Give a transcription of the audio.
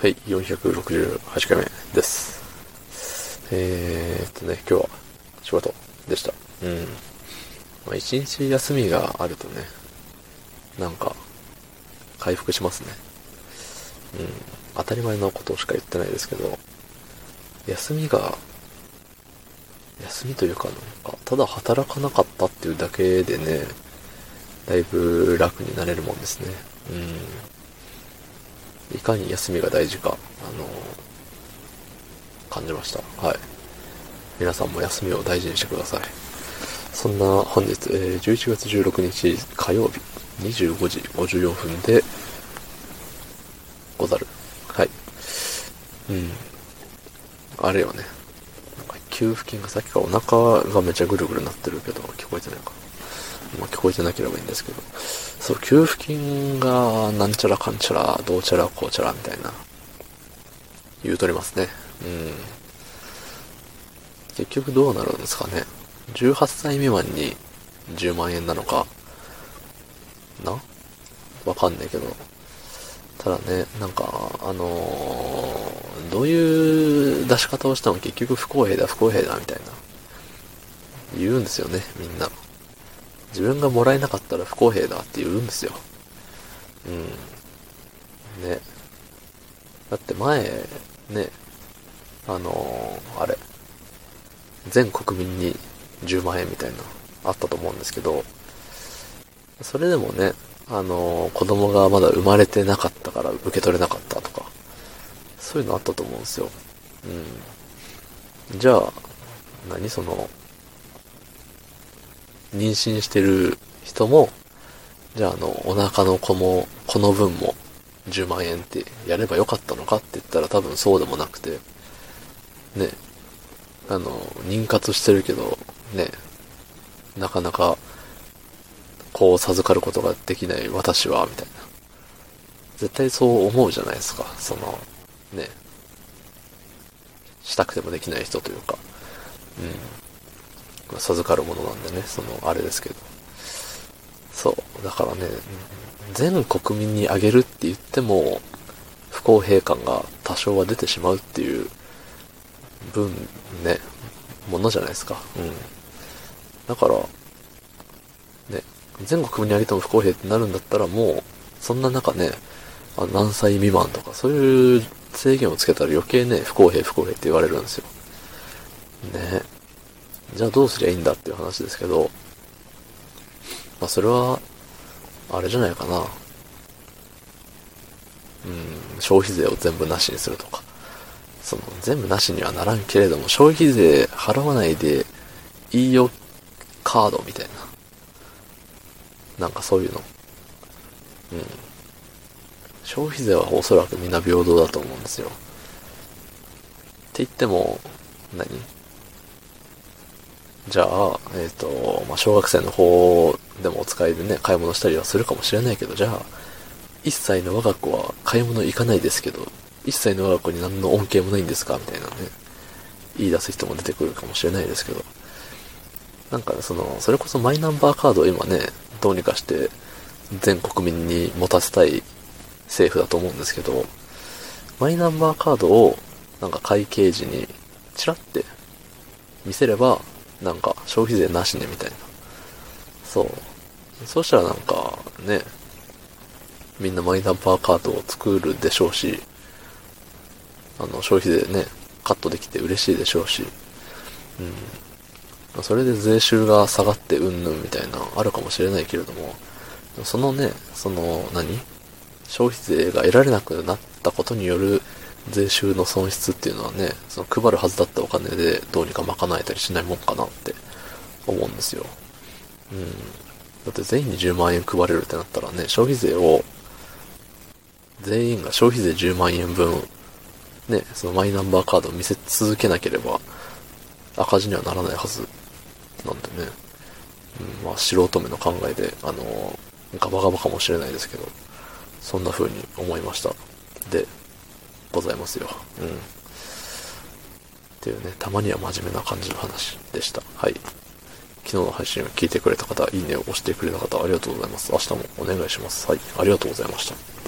はい、468回目です。えー、っとね、今日は仕事でした。うん。まあ、一日休みがあるとね、なんか、回復しますね。うん。当たり前のことしか言ってないですけど、休みが、休みというかなんか、ただ働かなかったっていうだけでね、だいぶ楽になれるもんですね。うん。いかに休みが大事か、あの感じました。はい。皆さんも休みを大事にしてください。そんな本日、えー、11月16日火曜日25時54分でござる。はい。うん。あれよね。なんか給付金がさっきからお腹がめちゃぐるぐるなってるけど、聞こえてないか。まあ、聞こえてなければいいんですけど。そう、給付金がなんちゃらかんちゃら、どうちゃらこうちゃらみたいな、言うとりますね。うん。結局どうなるんですかね。18歳未満に10万円なのか、な？わかんないけど。ただね、なんか、あのー、どういう出し方をしても結局不公平だ、不公平だ、みたいな。言うんですよね、みんな。自分がもらえなかったら不公平だって言うんですよ。うん。ね。だって前、ね、あのー、あれ、全国民に10万円みたいな、あったと思うんですけど、それでもね、あのー、子供がまだ生まれてなかったから受け取れなかったとか、そういうのあったと思うんですよ。うん。じゃあ、何その、妊娠してる人も、じゃああの、お腹の子も、この分も10万円ってやればよかったのかって言ったら多分そうでもなくて、ね、あの、妊活してるけど、ね、なかなか、こう授かることができない私は、みたいな。絶対そう思うじゃないですか。その、ね、したくてもできない人というか。うん。授かるものなんでね、その、あれですけど。そう。だからね、全国民にあげるって言っても、不公平感が多少は出てしまうっていう分ね、ものじゃないですか。うん。だから、ね、全国民にあげても不公平ってなるんだったらもう、そんな中ね、あ何歳未満とか、そういう制限をつけたら余計ね、不公平不公平って言われるんですよ。ね。じゃあどうすりゃいいんだっていう話ですけど、まあそれは、あれじゃないかな。うん、消費税を全部なしにするとか。その、全部なしにはならんけれども、消費税払わないでいいよカードみたいな。なんかそういうの。うん。消費税はおそらくみんな平等だと思うんですよ。って言っても、何？じゃあ、えっ、ー、と、まあ、小学生の方でもお使いでね、買い物したりはするかもしれないけど、じゃあ、1歳の我が子は買い物行かないですけど、1歳の我が子に何の恩恵もないんですかみたいなね、言い出す人も出てくるかもしれないですけど、なんかね、その、それこそマイナンバーカードを今ね、どうにかして全国民に持たせたい政府だと思うんですけど、マイナンバーカードをなんか会計時にチラって見せれば、なんか消費税なしねみたいな。そう。そしたらなんかね、みんなマイナンバーカードを作るでしょうし、あの消費税ね、カットできて嬉しいでしょうし、うん。それで税収が下がってうんぬんみたいなあるかもしれないけれども、そのね、その何？消費税が得られなくなったことによる税収の損失っていうのはね、その配るはずだったお金でどうにか賄えたりしないもんかなって思うんですよ。うん。だって全員に10万円配れるってなったらね、消費税を、全員が消費税10万円分、ね、そのマイナンバーカードを見せ続けなければ赤字にはならないはずなんでね。うん、まあ素人目の考えで、あのガバガバかもしれないですけど、そんな風に思いました。で、ございますよ。うん。っていうね、たまには真面目な感じの話でした。はい。昨日の配信を聞いてくれた方、いいねを押してくれた方、ありがとうございます。明日もお願いします。はい。ありがとうございました。